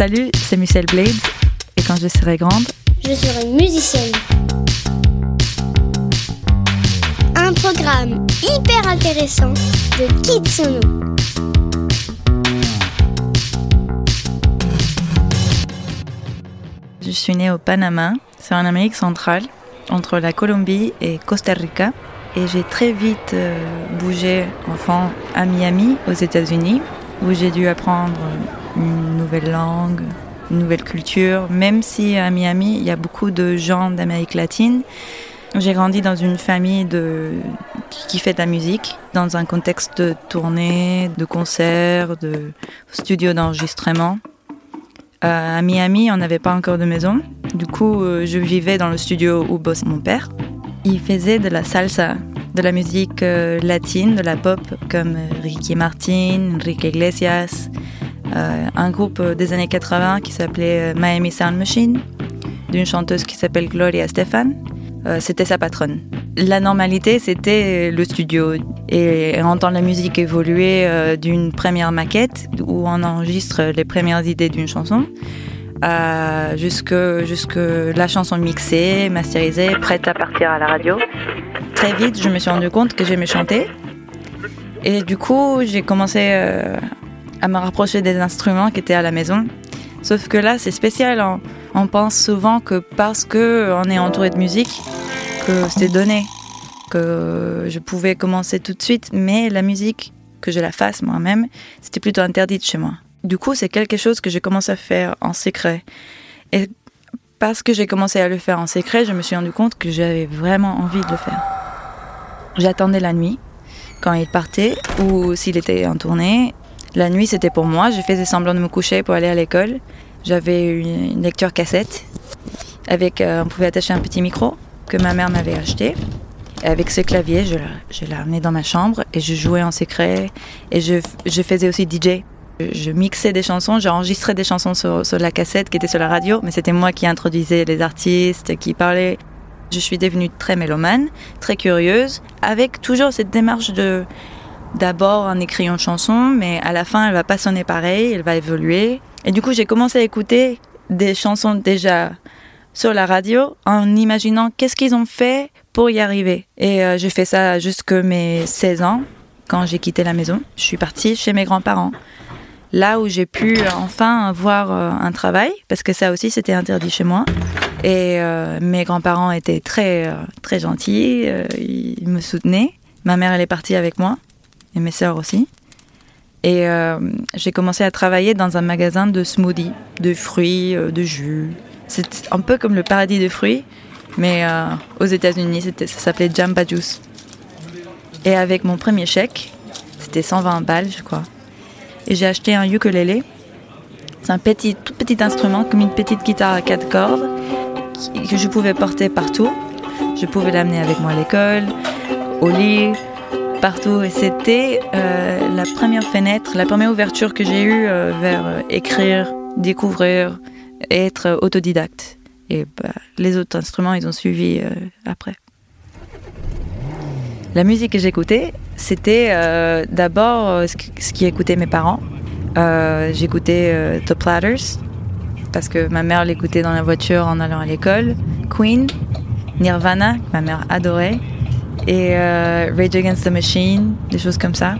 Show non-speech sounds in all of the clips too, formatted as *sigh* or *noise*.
Salut, c'est Michelle Blades et quand je serai grande, je serai musicienne. Un programme hyper intéressant de Kitsuno. Je suis née au Panama, c'est en Amérique centrale, entre la Colombie et Costa Rica. Et j'ai très vite euh, bougé enfant à Miami, aux États-Unis, où j'ai dû apprendre une nouvelle langue, une nouvelle culture. Même si à Miami, il y a beaucoup de gens d'Amérique latine, j'ai grandi dans une famille de, qui fait de la musique, dans un contexte de tournée, de concerts, de studio d'enregistrement. Euh, à Miami, on n'avait pas encore de maison. Du coup, euh, je vivais dans le studio où bosse mon père. Il faisait de la salsa, de la musique euh, latine, de la pop comme euh, Ricky Martin, Enrique Iglesias, euh, un groupe des années 80 qui s'appelait Miami Sound Machine, d'une chanteuse qui s'appelle Gloria Stefan. c'était sa patronne. La normalité, c'était le studio et entendre la musique évoluer d'une première maquette où on enregistre les premières idées d'une chanson euh, jusque, jusque la chanson mixée, masterisée, prête à partir à la radio. Très vite, je me suis rendu compte que j'aimais chanter. Et du coup, j'ai commencé euh, à me rapprocher des instruments qui étaient à la maison. Sauf que là, c'est spécial. On, on, pense souvent que parce qu'on est entouré de musique, que c'est donné, que je pouvais commencer tout de suite. Mais la musique, que je la fasse moi-même, c'était plutôt interdite chez moi. Du coup, c'est quelque chose que j'ai commencé à faire en secret. Et parce que j'ai commencé à le faire en secret, je me suis rendu compte que j'avais vraiment envie de le faire. J'attendais la nuit, quand il partait, ou s'il était en tournée. La nuit, c'était pour moi. Je faisais semblant de me coucher pour aller à l'école. J'avais une lecture cassette. Avec, euh, on pouvait attacher un petit micro que ma mère m'avait acheté. Et avec ce clavier, je, je l'ai amené dans ma chambre et je jouais en secret. Et je faisais aussi DJ je mixais des chansons, j'enregistrais des chansons sur, la cassette qui était sur la radio, mais c'était moi qui introduisais les artistes, qui parlait. Je suis devenue très mélomane, très curieuse, avec toujours cette démarche de d'abord en écrivant une chanson, mais à la fin elle va pas sonner pareil, elle va évoluer. Et du coup j'ai commencé à écouter des chansons déjà sur la radio en imaginant qu'est-ce qu'ils ont fait pour y arriver. Et euh, j'ai fait ça jusque mes 16 ans, quand j'ai quitté la maison. Je suis partie chez mes grands-parents là où j'ai pu enfin avoir euh, un travail, parce que ça aussi c'était interdit chez moi. Et euh, mes grands-parents étaient très, euh, très gentils, ils me soutenaient. Ma mère, elle est partie avec moi, et mes sœurs aussi. Et j'ai commencé à travailler dans un magasin de smoothies, de fruits, de jus. C'est un peu comme le paradis de fruits, mais aux États-Unis, ça s'appelait Jamba Juice. Et avec mon premier chèque, c'était 120 balles, je crois j'ai acheté un ukulélé. C'est un petit, tout petit instrument, comme une petite guitare à quatre cordes, que je pouvais porter partout. Je pouvais l'amener avec moi à l'école, au lit, partout. Et c'était euh, la première fenêtre, la première ouverture que j'ai eue euh, vers euh, écrire, découvrir, être autodidacte. Et bah, les autres instruments, ils ont suivi après. La musique que j'écoutais, c'était euh, d'abord euh, ce, qui écoutait mes parents. Euh, j'écoutais The Platters parce que ma mère l'écoutait dans la voiture en allant à l'école. Queen, Nirvana, ma mère adorait, et Rage Against the Machine, des choses comme ça.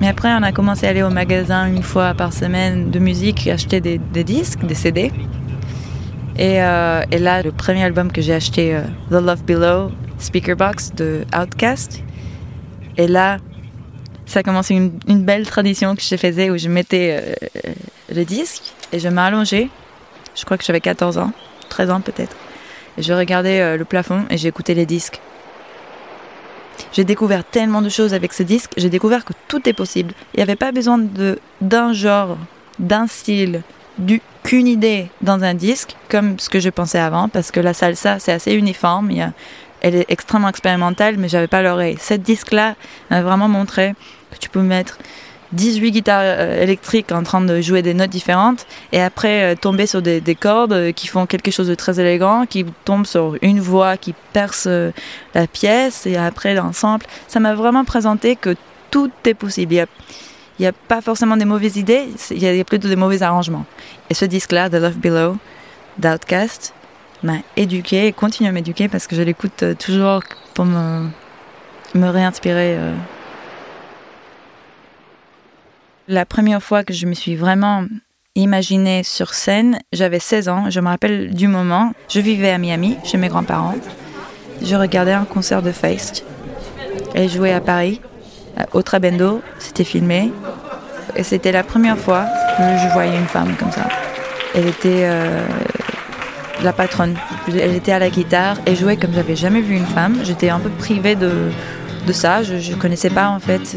Mais après, on a commencé à aller au magasin une fois par semaine de musique et acheter des, disques, des CD. Et, et, là, le premier album que j'ai acheté, The Love Below, Speaker Box de Outcast, et là, ça a commencé une, belle tradition que je faisais où je mettais euh, le disque et je m'allongeais. Je crois que j'avais 14 ans, 13 ans peut-être. Et je regardais euh, le plafond et j'écoutais les disques. J'ai découvert tellement de choses avec ce disque. J'ai découvert que tout est possible. Il n'y avait pas besoin d'un genre, d'un style, qu'une idée dans un disque, comme ce que je pensais avant, parce que la salsa, c'est assez uniforme. Elle est extrêmement expérimentale, mais j'avais pas l'oreille. Cette disque-là m'a vraiment montré que tu peux mettre 18 guitares euh, électriques en train de jouer des notes différentes et après euh, tomber sur des, cordes euh, qui font quelque chose de très élégant, qui tombent sur une voix qui perce la pièce et après l'ensemble. Ça m'a vraiment présenté que tout est possible. Il n'y a pas forcément des mauvaises idées, il y, a plutôt des mauvais arrangements. Et ce disque-là, The Love Below, d'Outcast, m'a éduqué et continue à m'éduquer parce que je l'écoute euh, toujours pour me, me réinspirer. Euh. La première fois que je me suis vraiment imaginée sur scène, j'avais 16 ans, je me rappelle du moment, je vivais à Miami chez mes grands-parents, je regardais un concert de Feist, elle jouait à Paris, au Trabendo, c'était filmé, et c'était la première fois que je voyais une femme comme ça. Elle était euh, la patronne. Elle était à la guitare et jouait comme j'avais jamais vu une femme. J'étais un peu privée de, de ça. Je ne connaissais pas en fait.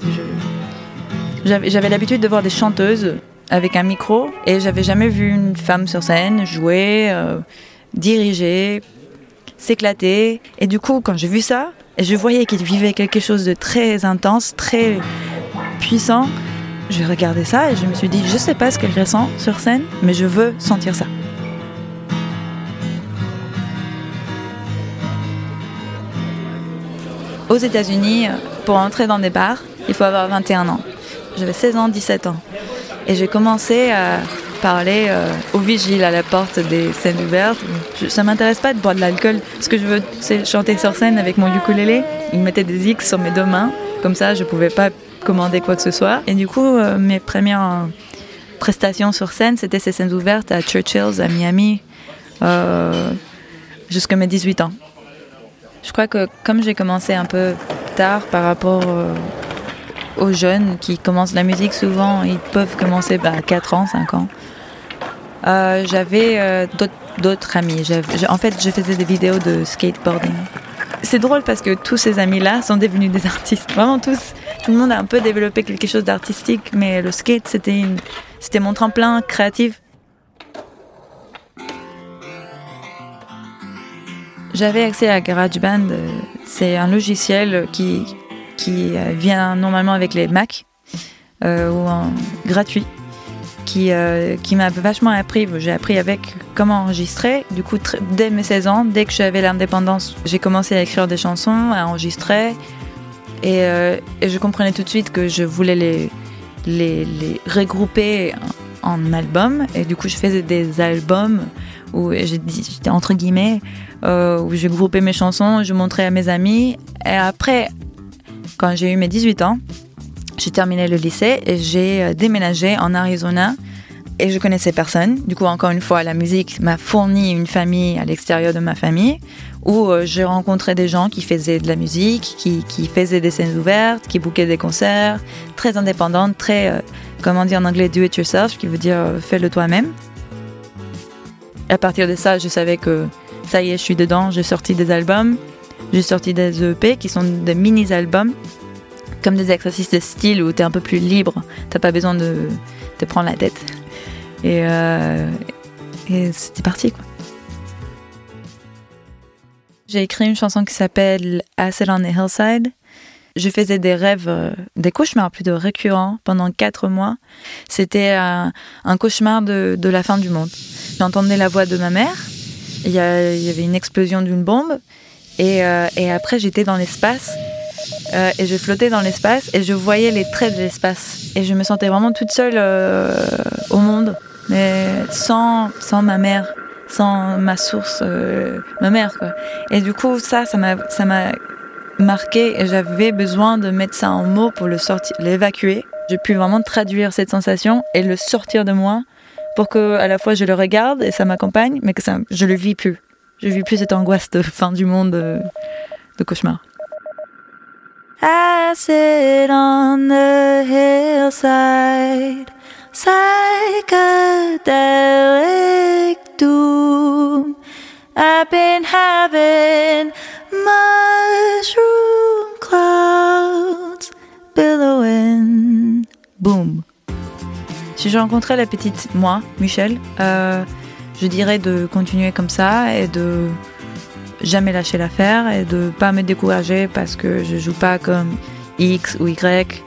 J'avais l'habitude de voir des chanteuses avec un micro et j'avais jamais vu une femme sur scène jouer, euh, diriger, s'éclater. Et du coup, quand j'ai vu ça, je voyais qu'il vivait quelque chose de très intense, très puissant. J'ai regardé ça et je me suis dit, je sais pas ce qu'elle ressent sur scène, mais je veux sentir ça. Aux États-Unis, pour entrer dans des bars, il faut avoir 21 ans. J'avais 16 ans, 17 ans. Et j'ai commencé à parler euh, aux vigiles à la porte des scènes ouvertes. Ça ça m'intéresse pas de boire de l'alcool. Ce que je veux, c'est chanter sur scène avec mon ukulélé. Ils mettaient des X sur mes deux mains. Comme ça, je pouvais pas commander quoi que ce soit. Et du coup, euh, mes premières prestations sur scène, c'était ces scènes ouvertes à Churchill's, à Miami, euh, jusqu'à mes 18 ans. Je crois que comme j'ai commencé un peu tard par rapport euh, aux jeunes qui commencent la musique, souvent ils peuvent commencer bah, à 4 ans, 5 ans. Euh, j'avais euh, d'autres amis. En fait, je faisais des vidéos de skateboarding. C'est drôle parce que tous ces amis-là sont devenus des *laughs* artistes. Vraiment tous. Tout le monde a un peu développé quelque chose d'artistique, mais le skate, c'était c'était mon tremplin créatif. J'avais accès à GarageBand. Euh, c'est un logiciel qui, qui euh, vient normalement avec les Mac euh, ou en gratuit qui, qui m'a vachement appris. J'ai appris avec comment enregistrer. Du coup, dès mes 16 ans, dès que j'avais l'indépendance, j'ai commencé à écrire des chansons, à enregistrer. Et, et, je comprenais tout de suite que je voulais les, les, les regrouper en, albums. Et du coup, je faisais des albums où j'étais entre guillemets, euh, où je groupais mes chansons, je montrais à mes amis. Et après, quand j'ai eu mes 18 ans, j'ai terminé le lycée et j'ai euh, déménagé en Arizona et je connaissais personne. Du coup, encore une fois, la musique m'a fourni une famille à l'extérieur de ma famille où euh, j'ai rencontré des gens qui faisaient de la musique, qui, qui faisaient des scènes ouvertes, qui bouquaient des concerts, très indépendantes, très, comment dire en anglais, do it yourself, qui veut dire fais-le toi-même à partir de ça, je savais que ça y est, je suis dedans. J'ai sorti des albums, j'ai sorti des EP qui sont des mini-albums, comme des exercices de style où tu es un peu plus libre. T'as pas besoin de te prendre la tête. Et, euh, c'était parti. J'ai écrit une chanson qui s'appelle Acid on the Hillside. Je faisais des rêves, euh, des cauchemars plutôt récurrents pendant quatre mois. C'était un, cauchemar de, la fin du monde. J'entendais la voix de ma mère. Il y, avait une explosion d'une bombe. Et, euh, après, j'étais dans l'espace. Euh, et je flottais dans l'espace et je voyais les traits de l'espace. Et je me sentais vraiment toute seule au monde, mais sans, sans ma mère, sans ma source, ma mère. Et du coup, ça, ça m'a marqué j'avais besoin de mettre ça en mots pour le sortir, l'évacuer. J'ai pu vraiment traduire cette sensation et le sortir de moi pour que à la fois je le regarde et ça m'accompagne, mais que ça, je le vis plus. Je vis plus cette angoisse de fin du monde, de, de cauchemar. Acid on the hillside, psychedelic. I've been having mushroom clouds billowing. Si je rencontrais la petite moi, Michel, euh, je dirais de continuer comme ça et de jamais lâcher l'affaire et de pas me décourager parce que je joue pas comme X ou Y.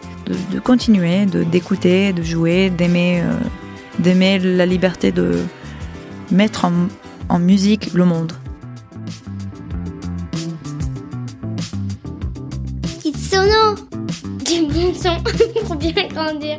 De, continuer, de d'écouter, de jouer, d'aimer, euh, d'aimer la liberté de mettre en musique le monde. Kitsono Du bon son pour bien grandir.